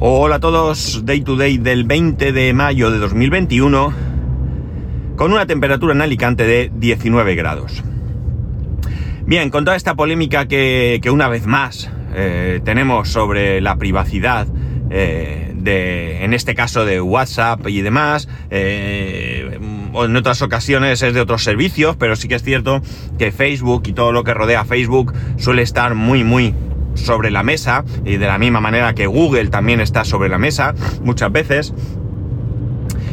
Hola a todos, Day to Day del 20 de mayo de 2021, con una temperatura en Alicante de 19 grados. Bien, con toda esta polémica que, una vez más eh, tenemos sobre la privacidad, eh, de, en este caso de WhatsApp y demás, eh, o en otras ocasiones es de otros servicios, pero sí que es cierto que Facebook y todo lo que rodea Facebook suele estar muy, muy sobre la mesa, y de la misma manera que Google también está sobre la mesa muchas veces.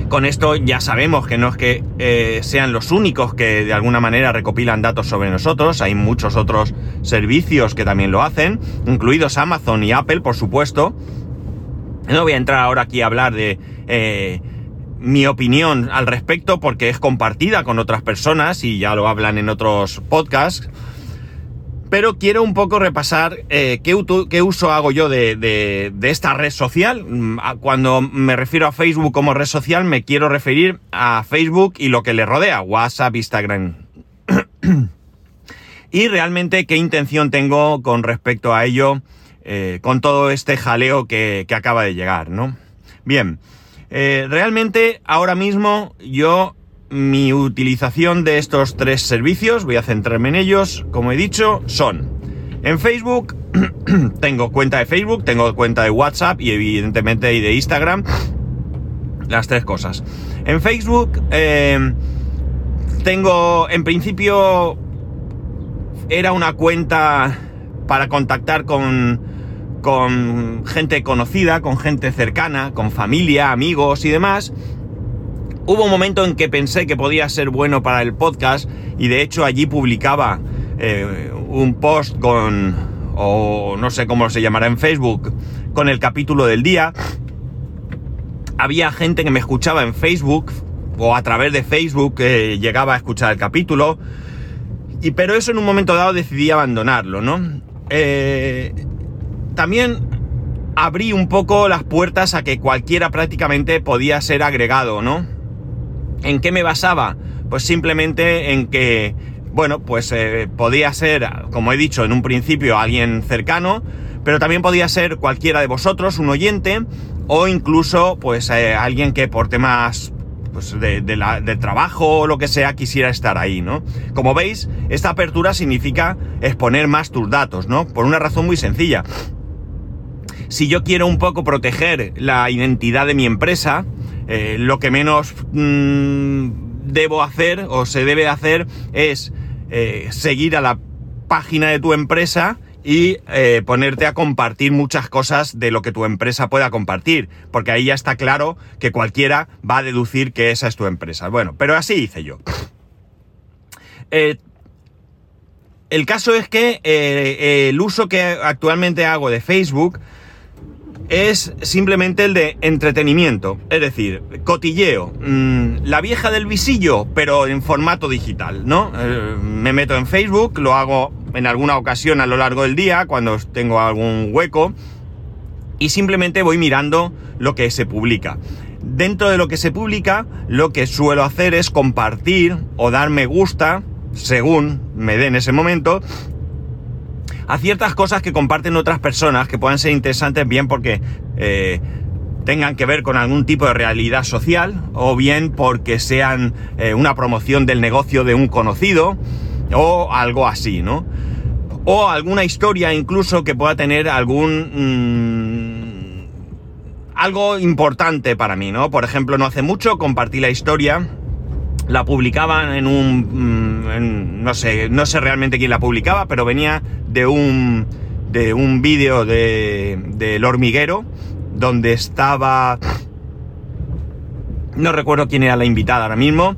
Con esto ya sabemos que no es que eh, sean los únicos que de alguna manera recopilan datos sobre nosotros, hay muchos otros servicios que también lo hacen, incluidos Amazon y Apple, por supuesto. No voy a entrar ahora aquí a hablar de eh, mi opinión al respecto porque es compartida con otras personas y ya lo hablan en otros podcasts pero quiero un poco repasar eh, qué, uso hago yo de, esta red social. Mm, cuando me refiero a Facebook como red social, me quiero referir a Facebook y lo que le rodea, WhatsApp, Instagram. y realmente qué intención tengo con respecto a ello, eh, con todo este jaleo que, acaba de llegar, ¿no? Bien, eh, realmente ahora mismo yo mi utilización de estos tres servicios, voy a centrarme en ellos, como he dicho, son en Facebook, tengo cuenta de Facebook, tengo cuenta de WhatsApp y evidentemente de Instagram, las tres cosas. En Facebook eh, tengo, en principio, era una cuenta para contactar con, con gente conocida, con gente cercana, con familia, amigos y demás. Hubo un momento en que pensé que podía ser bueno para el podcast y de hecho allí publicaba eh, un post con, o no sé cómo se llamará en Facebook, con el capítulo del día. Había gente que me escuchaba en Facebook o a través de Facebook llegaba a escuchar el capítulo. Y pero eso en un momento dado decidí abandonarlo, ¿no? Eh, también abrí un poco las puertas a que cualquiera prácticamente podía ser agregado, ¿no? ¿En qué me basaba? Pues simplemente en que, bueno, pues eh, podía ser, como he dicho en un principio, alguien cercano, pero también podía ser cualquiera de vosotros, un oyente, o incluso, pues, eh, alguien que por temas pues, de, de, trabajo o lo que sea quisiera estar ahí, ¿no? Como veis, esta apertura significa exponer más tus datos, ¿no? Por una razón muy sencilla. Si yo quiero un poco proteger la identidad de mi empresa, eh, lo que menos mm, debo hacer o se debe hacer es eh, seguir a la página de tu empresa y eh, ponerte a compartir muchas cosas de lo que tu empresa pueda compartir, porque ahí ya está claro que cualquiera va a deducir que esa es tu empresa. Bueno, pero así hice yo. el caso es que el uso que actualmente hago de Facebook es simplemente el de entretenimiento, es decir, cotilleo, mm, la vieja del visillo, pero en formato digital, ¿no? Eh, me meto en Facebook, lo hago en alguna ocasión a lo largo del día, cuando tengo algún hueco, y simplemente voy mirando lo que se publica. Dentro de lo que se publica, lo que suelo hacer es compartir o dar me gusta, según me dé en ese momento, a ciertas cosas que comparten otras personas que puedan ser interesantes bien porque eh, tengan que ver con algún tipo de realidad social o bien porque sean eh, una promoción del negocio de un conocido o algo así, ¿no? O alguna historia incluso que pueda tener algún... Mm, algo importante para mí, ¿no? Por ejemplo, no hace mucho compartí la historia la publicaban en un... Mm, no sé, no sé realmente quién la publicaba, pero venía de un, de un vídeo de, del hormiguero, donde estaba... No recuerdo quién era la invitada ahora mismo,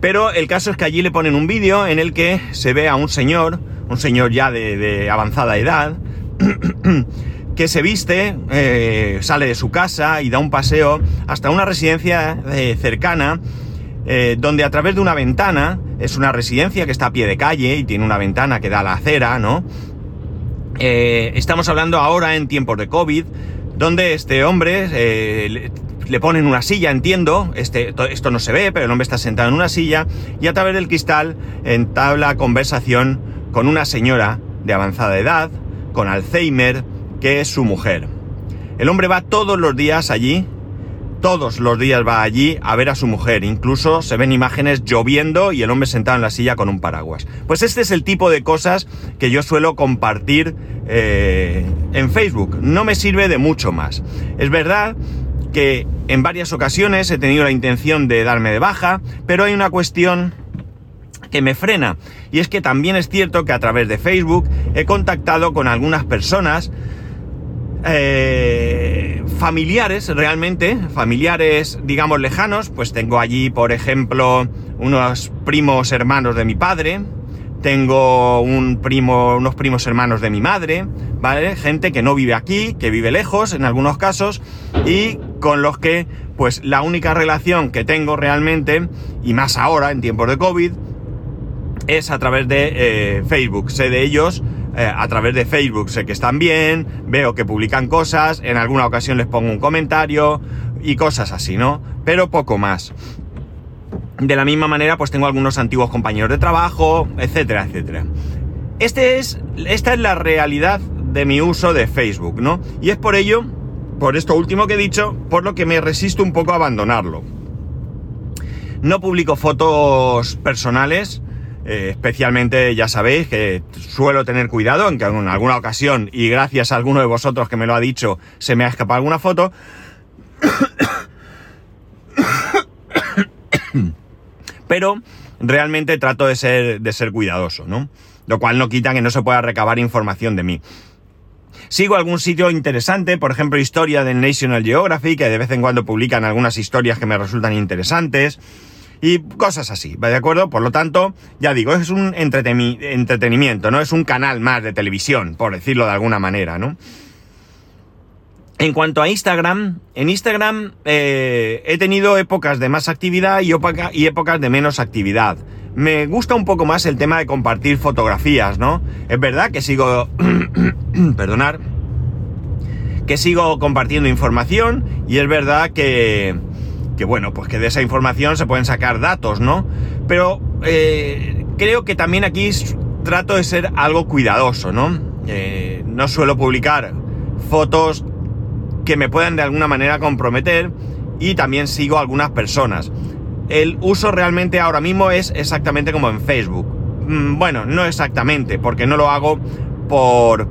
pero el caso es que allí le ponen un vídeo en el que se ve a un señor, un señor ya de, avanzada edad, que se viste, eh, sale de su casa y da un paseo hasta una residencia eh, cercana eh, donde a través de una ventana, es una residencia que está a pie de calle y tiene una ventana que da a la acera, ¿no? Eh, estamos hablando ahora en tiempos de COVID, donde este hombre eh, le, ponen una silla, entiendo, este, esto no se ve, pero el hombre está sentado en una silla y a través del cristal entabla conversación con una señora de avanzada edad, con Alzheimer, que es su mujer. El hombre va todos los días allí, todos los días va allí a ver a su mujer. Incluso se ven imágenes lloviendo y el hombre sentado en la silla con un paraguas. Pues este es el tipo de cosas que yo suelo compartir eh, en Facebook. No me sirve de mucho más. Es verdad que en varias ocasiones he tenido la intención de darme de baja, pero hay una cuestión que me frena. Y es que también es cierto que a través de Facebook he contactado con algunas personas eh, familiares realmente, familiares digamos lejanos, pues tengo allí por ejemplo unos primos hermanos de mi padre, tengo un primo, unos primos hermanos de mi madre, ¿vale? Gente que no vive aquí, que vive lejos en algunos casos y con los que pues la única relación que tengo realmente, y más ahora en tiempos de COVID, es a través de eh, Facebook. Sé de ellos eh, a través de Facebook. Sé que están bien, veo que publican cosas, en alguna ocasión les pongo un comentario y cosas así, ¿no? Pero poco más. De la misma manera, pues tengo algunos antiguos compañeros de trabajo, etcétera, etcétera. Este es, esta es la realidad de mi uso de Facebook, ¿no? Y es por ello, por esto último que he dicho, por lo que me resisto un poco a abandonarlo. No publico fotos personales, eh, especialmente ya sabéis que suelo tener cuidado, aunque en alguna ocasión, y gracias a alguno de vosotros que me lo ha dicho, se me ha escapado alguna foto. Pero realmente trato de ser, de ser cuidadoso, ¿no? Lo cual no quita que no se pueda recabar información de mí. Sigo algún sitio interesante, por ejemplo, historia del National Geographic, que de vez en cuando publican algunas historias que me resultan interesantes y cosas así, ¿va de acuerdo? Por lo tanto, ya digo, es un entretenimiento, ¿no? Es un canal más de televisión, por decirlo de alguna manera, ¿no? En cuanto a Instagram, en Instagram eh, he tenido épocas de más actividad y, y épocas de menos actividad. Me gusta un poco más el tema de compartir fotografías, ¿no? Es verdad que sigo... perdonar. Que sigo compartiendo información y es verdad que que bueno, pues que de esa información se pueden sacar datos, ¿no? Pero eh, creo que también aquí trato de ser algo cuidadoso, ¿no? Eh, no suelo publicar fotos que me puedan de alguna manera comprometer y también sigo a algunas personas. El uso realmente ahora mismo es exactamente como en Facebook. Mm, bueno, no exactamente, porque no lo hago por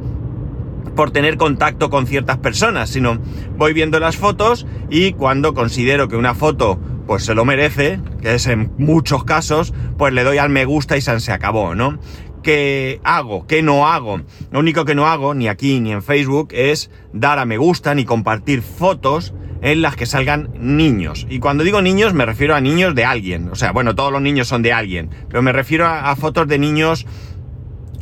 por tener contacto con ciertas personas, sino voy viendo las fotos y cuando considero que una foto pues se lo merece, que es en muchos casos, pues le doy al me gusta y se acabó, ¿no? ¿Qué hago? ¿Qué no hago? Lo único que no hago, ni aquí ni en Facebook, es dar a me gusta ni compartir fotos en las que salgan niños. Y cuando digo niños me refiero a niños de alguien. O sea, bueno, todos los niños son de alguien, pero me refiero a, fotos de niños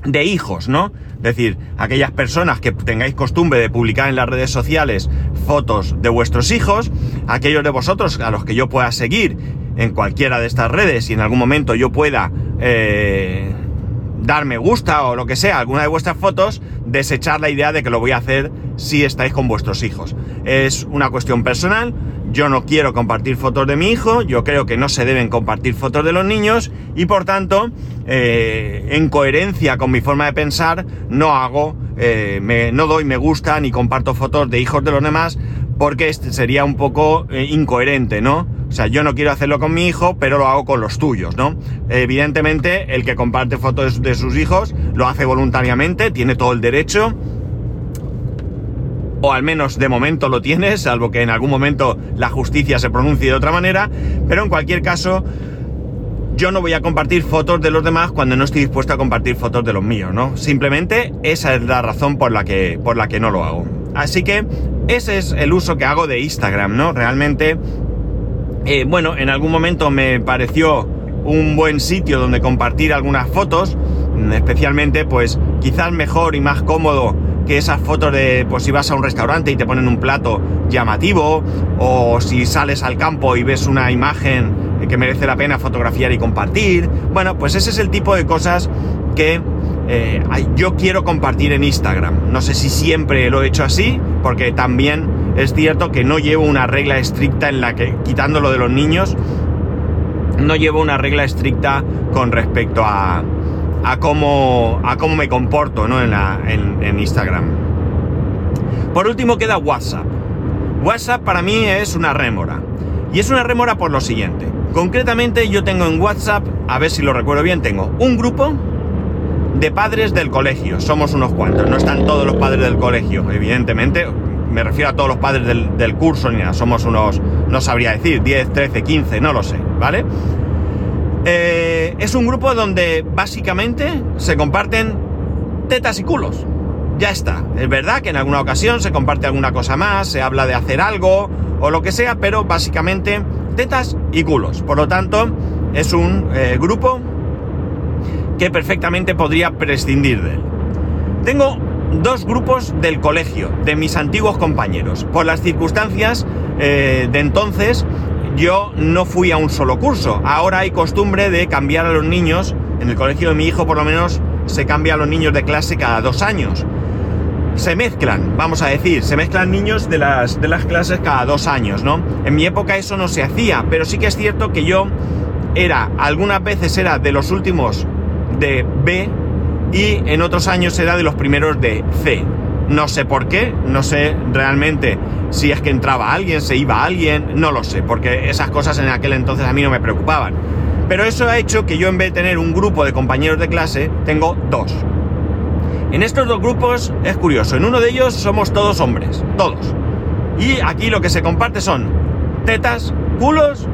de hijos, ¿no? Es decir, aquellas personas que tengáis costumbre de publicar en las redes sociales fotos de vuestros hijos, aquellos de vosotros a los que yo pueda seguir en cualquiera de estas redes y en algún momento yo pueda eh, dar gusta o lo que sea alguna de vuestras fotos, desechar la idea de que lo voy a hacer si estáis con vuestros hijos. Es una cuestión personal, yo no quiero compartir fotos de mi hijo, yo creo que no se deben compartir fotos de los niños y por tanto, eh, en coherencia con mi forma de pensar, no hago, eh, no doy me gusta ni comparto fotos de hijos de los demás porque este sería un poco eh, incoherente, ¿no? O sea, yo no quiero hacerlo con mi hijo, pero lo hago con los tuyos, ¿no? Evidentemente, el que comparte fotos de sus hijos lo hace voluntariamente, tiene todo el derecho o al menos de momento lo tienes, salvo que en algún momento la justicia se pronuncie de otra manera, pero en cualquier caso, yo no voy a compartir fotos de los demás cuando no estoy dispuesto a compartir fotos de los míos, ¿no? Simplemente esa es la razón por la que, por la que no lo hago. Así que ese es el uso que hago de Instagram, ¿no? Realmente, eh, bueno, en algún momento me pareció un buen sitio donde compartir algunas fotos, especialmente pues quizás mejor y más cómodo que esas fotos de, pues si vas a un restaurante y te ponen un plato llamativo, o si sales al campo y ves una imagen que merece la pena fotografiar y compartir. Bueno, pues ese es el tipo de cosas que eh, yo quiero compartir en Instagram. No sé si siempre lo he hecho así, porque también es cierto que no llevo una regla estricta en la que, quitando lo de los niños, no llevo una regla estricta con respecto a, a cómo, a cómo me comporto ¿no? en, la, en, Instagram. Por último queda WhatsApp. WhatsApp para mí es una rémora. Y es una rémora por lo siguiente. Concretamente yo tengo en WhatsApp, a ver si lo recuerdo bien, tengo un grupo de padres del colegio. Somos unos cuantos, no están todos los padres del colegio, evidentemente. Me refiero a todos los padres del, curso, ni. Somos unos, no sabría decir, 10, 13, 15, no lo sé, ¿vale? Eh, es un grupo donde básicamente se comparten tetas y culos. Ya está. Es verdad que en alguna ocasión se comparte alguna cosa más, se habla de hacer algo o lo que sea, pero básicamente tetas y culos. Por lo tanto, es un eh, grupo que perfectamente podría prescindir de él. Tengo dos grupos del colegio, de mis antiguos compañeros. Por las circunstancias eh, de entonces, yo no fui a un solo curso. Ahora hay costumbre de cambiar a los niños. En el colegio de mi hijo, por lo menos, se cambia a los niños de clase cada dos años. Se mezclan, vamos a decir, se mezclan niños de las, de las clases cada dos años, ¿no? En mi época eso no se hacía, pero sí que es cierto que yo era, algunas veces era de los últimos de B y en otros años era de los primeros de C. No sé por qué, no sé realmente si es que entraba alguien, se iba alguien, no lo sé, porque esas cosas en aquel entonces a mí no me preocupaban. Pero eso ha hecho que yo en vez de tener un grupo de compañeros de clase, tengo dos. En estos dos grupos es curioso, en uno de ellos somos todos hombres, todos. Y aquí lo que se comparte son tetas, culos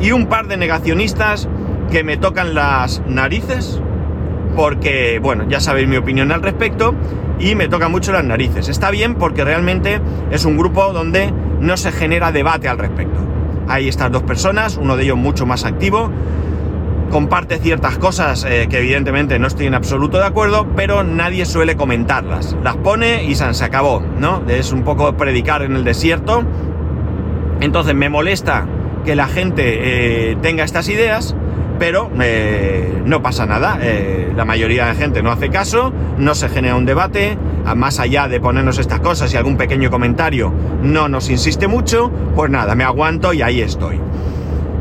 y un par de negacionistas que me tocan las narices, porque, bueno, ya sabéis mi opinión al respecto, y me toca mucho las narices. Está bien porque realmente es un grupo donde no se genera debate al respecto. Hay estas dos personas, uno de ellos mucho más activo, comparte ciertas cosas eh, que evidentemente no estoy en absoluto de acuerdo, pero nadie suele comentarlas. Las pone y se acabó, ¿no? Es un poco predicar en el desierto. Entonces me molesta que la gente eh, tenga estas ideas, pero eh, no pasa nada. Eh, la mayoría de gente no hace caso, no se genera un debate, más allá de ponernos estas cosas y algún pequeño comentario no nos insiste mucho, pues nada, me aguanto y ahí estoy.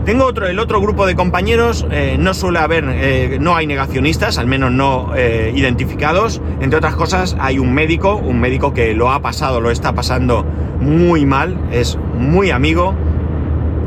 Tengo otro, el otro grupo de compañeros, eh, no suele haber, no hay negacionistas, al menos no identificados. Entre otras cosas, hay un médico, un médico que lo ha pasado, lo está pasando muy mal, es muy amigo,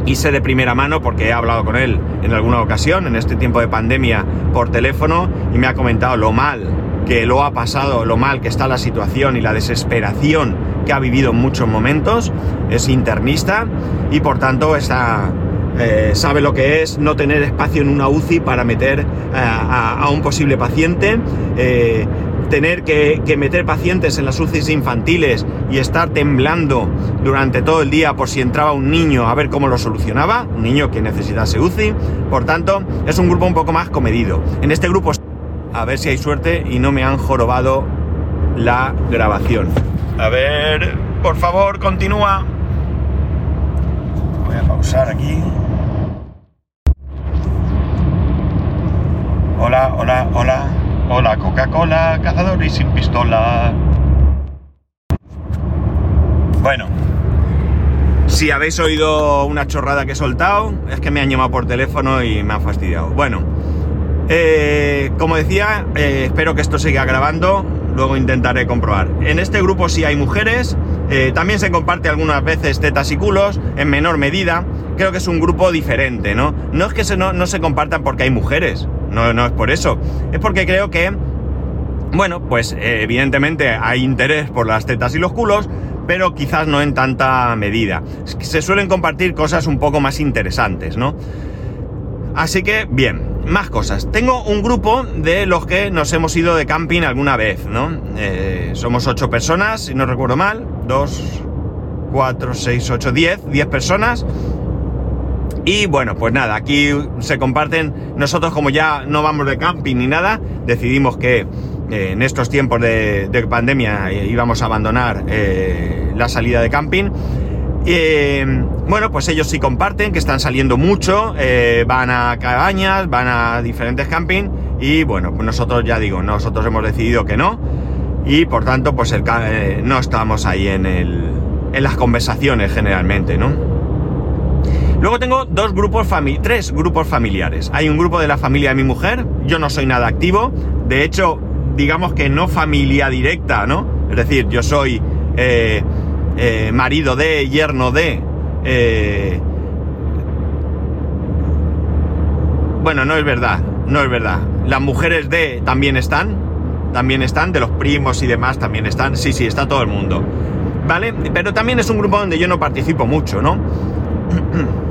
y sé de primera mano porque he hablado con él en alguna ocasión en este tiempo de pandemia por teléfono y me ha comentado lo mal que lo ha pasado, lo mal que está la situación y la desesperación que ha vivido en muchos momentos. Es internista y por tanto está, eh, sabe lo que es no tener espacio en una UCI para meter eh, a, un posible paciente. Eh, tener que, meter pacientes en las UCIs infantiles y estar temblando durante todo el día por si entraba un niño a ver cómo lo solucionaba, un niño que necesitase UCI, por tanto es un grupo un poco más comedido. En este grupo, a ver si hay suerte y no me han jorobado la grabación. A ver, por favor, continúa. Voy a pausar aquí. Hola, hola, hola. Hola Coca-Cola, cazador y sin pistola. Bueno, si habéis oído una chorrada que he soltado, es que me han llamado por teléfono y me han fastidiado. Bueno, eh, como decía, eh, espero que esto siga grabando, luego intentaré comprobar. En este grupo sí hay mujeres, eh, también se comparte algunas veces tetas y culos, en menor medida. Creo que es un grupo diferente, ¿no? No es que no, no se compartan porque hay mujeres, no, no es por eso. Es porque creo que, bueno, pues evidentemente hay interés por las tetas y los culos, pero quizás no en tanta medida. Se suelen compartir cosas un poco más interesantes, ¿no? Así que, bien, más cosas. Tengo un grupo de los que nos hemos ido de camping alguna vez, ¿no? Eh, somos ocho personas, si no recuerdo mal. Dos, cuatro, seis, ocho, diez. Diez personas. Y bueno, pues nada, aquí se comparten, nosotros como ya no vamos de camping ni nada, decidimos que eh, en estos tiempos de, pandemia eh, íbamos a abandonar eh, la salida de camping. bueno, pues ellos sí comparten, que están saliendo mucho, van a cabañas, van a diferentes camping y bueno, pues nosotros ya digo, nosotros hemos decidido que no y por tanto pues el, no estamos ahí en, el, en las conversaciones generalmente, ¿no? Luego tengo dos grupos tres grupos familiares. Hay un grupo de la familia de mi mujer, yo no soy nada activo, de hecho, digamos que no familia directa, ¿no? Es decir, yo soy eh, eh, marido de, yerno de. eh, bueno, no es verdad, no es verdad. Las mujeres de también están, también están, de los primos y demás también están. Sí, sí, está todo el mundo. ¿Vale? Pero también es un grupo donde yo no participo mucho, ¿no?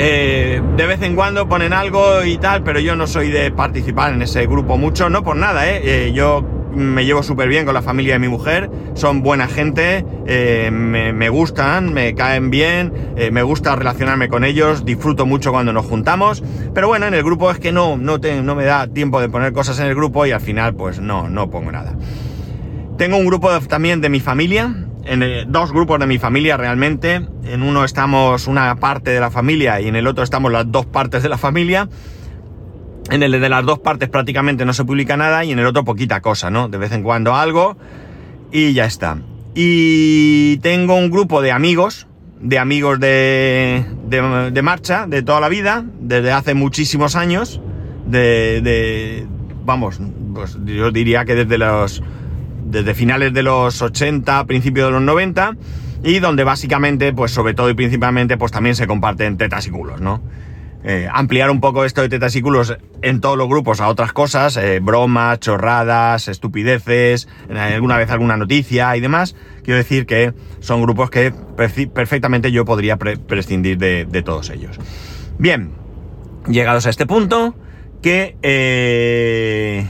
Eh, de vez en cuando ponen algo y tal, pero yo no soy de participar en ese grupo mucho, no por nada, ¿eh? Eh, yo me llevo súper bien con la familia de mi mujer, son buena gente, eh, me, gustan, me caen bien, eh, me gusta relacionarme con ellos, disfruto mucho cuando nos juntamos, pero bueno, en el grupo es que no, no, no me da tiempo de poner cosas en el grupo y al final pues no, no pongo nada. Tengo un grupo también de mi familia, en eh, dos grupos de mi familia realmente. En uno estamos una parte de la familia y en el otro estamos las dos partes de la familia. En el de las dos partes prácticamente no se publica nada y en el otro poquita cosa, ¿no? De vez en cuando algo y ya está. Y tengo un grupo de amigos, de amigos de, de, de marcha, de toda la vida, desde hace muchísimos años, de, de vamos, pues yo diría que desde los desde finales de los 80, principios de los 90, y donde básicamente, pues sobre todo y principalmente, pues también se comparten tetas y culos, ¿no? Eh, ampliar un poco esto de tetas y culos en todos los grupos a otras cosas, eh, bromas, chorradas, estupideces, alguna vez alguna noticia y demás. Quiero decir que son grupos que perfectamente yo podría pre- prescindir de, de todos ellos. Bien, llegados a este punto, que... eh,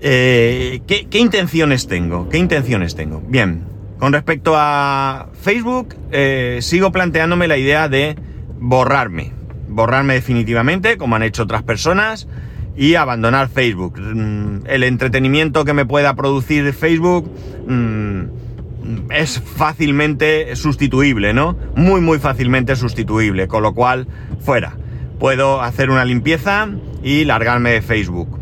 eh, ¿qué, qué intenciones tengo? ¿Qué intenciones tengo? Bien, con respecto a Facebook, eh, sigo planteándome la idea de borrarme. Borrarme definitivamente, como han hecho otras personas, y abandonar Facebook. Mm, El entretenimiento que me pueda producir Facebook mm, es fácilmente sustituible, ¿no? Muy, muy fácilmente sustituible, con lo cual, fuera. Puedo hacer una limpieza y largarme de Facebook.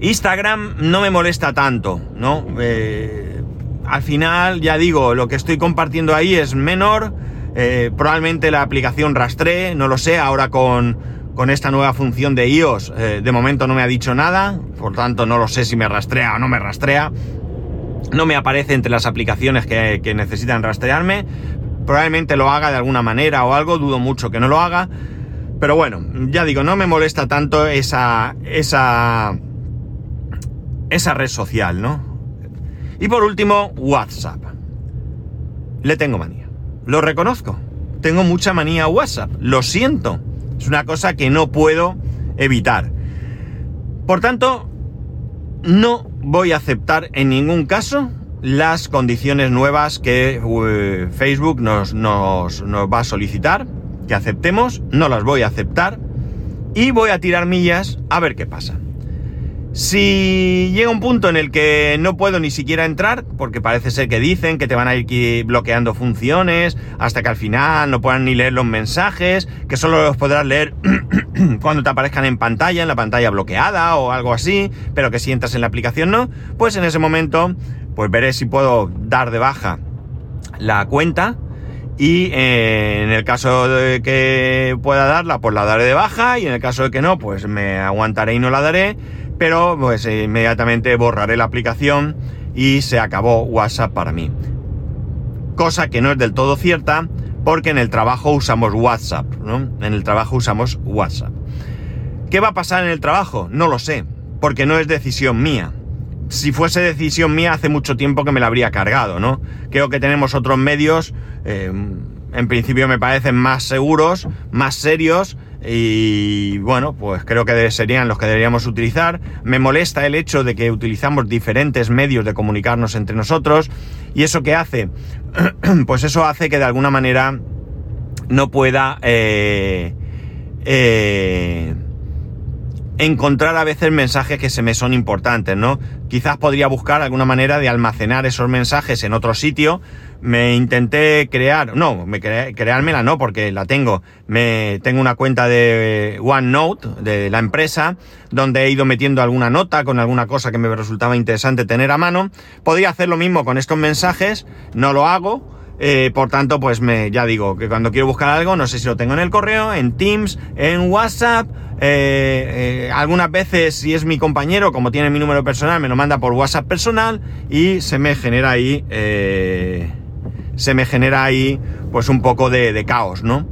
Instagram no me molesta tanto, ¿no? Eh, al final, ya digo, lo que estoy compartiendo ahí es menor. eh, probablemente la aplicación rastree, no lo sé, ahora con, con esta nueva función de iOS, eh, de momento no me ha dicho nada, por tanto no lo sé si me rastrea o no me rastrea. No me aparece entre las aplicaciones que, que necesitan rastrearme. Probablemente lo haga de alguna manera o algo, dudo mucho que no lo haga. Pero bueno, ya digo, no me molesta tanto esa, esa, esa red social, ¿no? Y por último, WhatsApp. Le tengo manía. Lo reconozco. Tengo mucha manía a WhatsApp. Lo siento. Es una cosa que no puedo evitar. Por tanto, no voy a aceptar en ningún caso las condiciones nuevas que eh, Facebook nos, va a solicitar, que aceptemos, no las voy a aceptar y voy a tirar millas a ver qué pasa. Si llega un punto en el que no puedo ni siquiera entrar, porque parece ser que dicen que te van a ir bloqueando funciones hasta que al final no puedan ni leer los mensajes, que solo los podrás leer cuando te aparezcan en pantalla, en la pantalla bloqueada o algo así, pero que si entras en la aplicación no, pues en ese momento pues veré si puedo dar de baja la cuenta y eh, en el caso de que pueda darla, pues la daré de baja y en el caso de que no, pues me aguantaré y no la daré, pero pues eh, inmediatamente borraré la aplicación y se acabó WhatsApp para mí. Cosa que no es del todo cierta porque en el trabajo usamos WhatsApp, ¿no? En el trabajo usamos WhatsApp. ¿Qué va a pasar en el trabajo? No lo sé, porque no es decisión mía. Si fuese decisión mía, hace mucho tiempo que me la habría cargado, ¿no? Creo que tenemos otros medios, eh, en principio me parecen más seguros, más serios, y bueno, pues creo que serían los que deberíamos utilizar. Me molesta el hecho de que utilizamos diferentes medios de comunicarnos entre nosotros, y eso que hace, pues eso hace que de alguna manera no pueda eh, eh, encontrar a veces mensajes que se me son importantes, ¿no? Quizás podría buscar alguna manera de almacenar esos mensajes en otro sitio. Me intenté crear, no, me cre creármela no, porque la tengo. Me tengo una cuenta de OneNote de la empresa donde he ido metiendo alguna nota con alguna cosa que me resultaba interesante tener a mano. Podría hacer lo mismo con estos mensajes, no lo hago. Eh, por tanto, pues me, ya digo que cuando quiero buscar algo, no sé si lo tengo en el correo, en Teams, en WhatsApp. Eh, eh, algunas veces, si es mi compañero, como tiene mi número personal, me lo manda por WhatsApp personal y se me genera ahí, se me genera ahí, pues un poco de, caos, ¿no?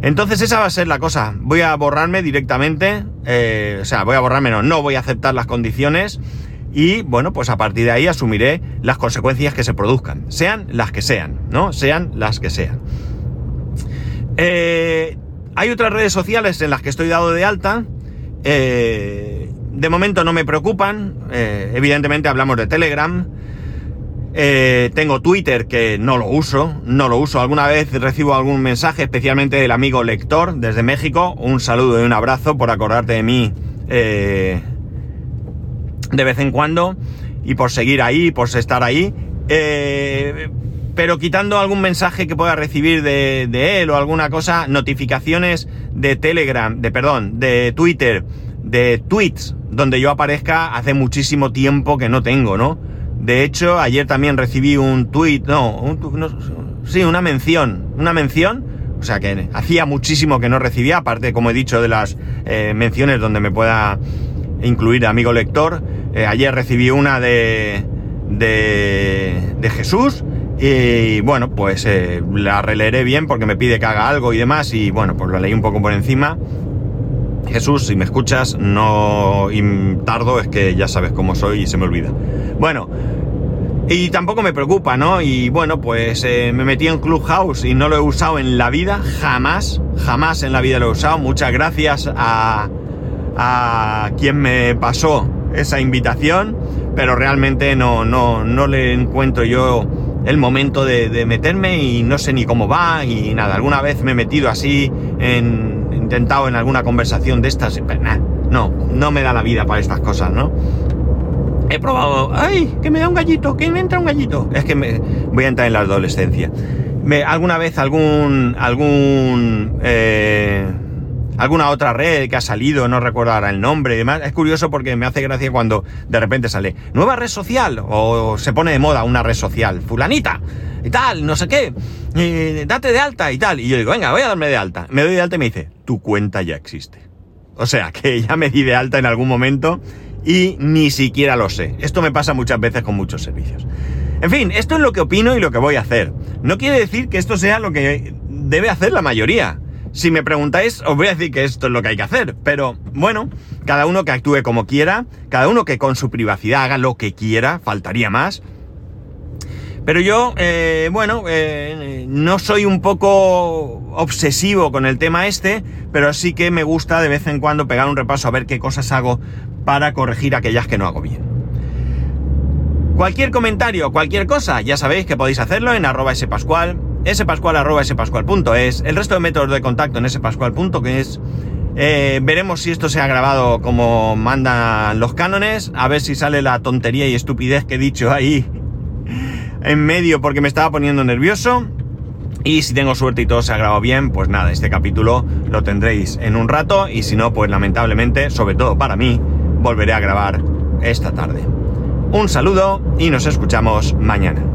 Entonces esa va a ser la cosa. Voy a borrarme directamente, o sea, voy a borrarme, no, no voy a aceptar las condiciones y bueno, pues a partir de ahí asumiré las consecuencias que se produzcan, sean las que sean, ¿no? Sean las que sean. Eh, hay otras redes sociales en las que estoy dado de alta. Eh, de momento no me preocupan. Eh, evidentemente hablamos de Telegram. Tengo Twitter que no lo uso, no lo uso. Alguna vez recibo algún mensaje, especialmente del amigo lector desde México. Un saludo y un abrazo por acordarte de mí de vez en cuando y por seguir ahí, por estar ahí. Eh, pero quitando algún mensaje que pueda recibir de, él o alguna cosa, notificaciones de Telegram, de perdón, de Twitter, de tweets donde yo aparezca, hace muchísimo tiempo que no tengo, ¿no? De hecho, ayer también recibí un tweet, no, sí, una mención, una mención, o sea que hacía muchísimo que no recibía, aparte, como he dicho, de las eh, menciones donde me pueda incluir amigo lector. Eh, ayer recibí una de, de, Jesús y bueno, pues eh, la releeré bien porque me pide que haga algo y demás y bueno, pues lo leí un poco por encima. Jesús, si me escuchas, no tardo, es que ya sabes cómo soy y se me olvida. Bueno, y tampoco me preocupa, ¿no? Y bueno, pues eh, me metí en Clubhouse y no lo he usado en la vida, jamás, jamás en la vida lo he usado. Muchas gracias a, a quien me pasó esa invitación, pero realmente no, no, no le encuentro yo el momento de, meterme y no sé ni cómo va y nada. Alguna vez me he metido así, en, intentado en alguna conversación de estas, pero no, no me da la vida para estas cosas, ¿no? He probado, ay, que me da un gallito, que me entra un gallito. Es que me, voy a entrar en la adolescencia. Me, alguna vez algún, algún, eh, alguna otra red que ha salido, no recuerdo ahora el nombre y demás. Es curioso porque me hace gracia cuando de repente sale nueva red social o se pone de moda una red social, fulanita y tal, no sé qué, date de alta y tal. Y yo digo, venga, voy a darme de alta. Me doy de alta y me dice, tu cuenta ya existe. O sea, que ya me di de alta en algún momento y ni siquiera lo sé. Esto me pasa muchas veces con muchos servicios. En fin, esto es lo que opino y lo que voy a hacer. No quiere decir que esto sea lo que debe hacer la mayoría. Si me preguntáis, os voy a decir que esto es lo que hay que hacer. Pero bueno, cada uno que actúe como quiera, cada uno que con su privacidad haga lo que quiera, faltaría más. Pero yo, eh, bueno, eh, no soy un poco obsesivo con el tema este, pero sí que me gusta de vez en cuando pegar un repaso a ver qué cosas hago para corregir aquellas que no hago bien. Cualquier comentario, cualquier cosa, ya sabéis que podéis hacerlo en arroba spascual, spascual.es, el resto de métodos de contacto en spascual.es. Eh, veremos si esto se ha grabado como mandan los cánones, a ver si sale la tontería y estupidez que he dicho ahí en medio porque me estaba poniendo nervioso. Y si tengo suerte y todo se ha grabado bien, pues nada, este capítulo lo tendréis en un rato y si no, pues lamentablemente, sobre todo para mí, volveré a grabar esta tarde. Un saludo y nos escuchamos mañana.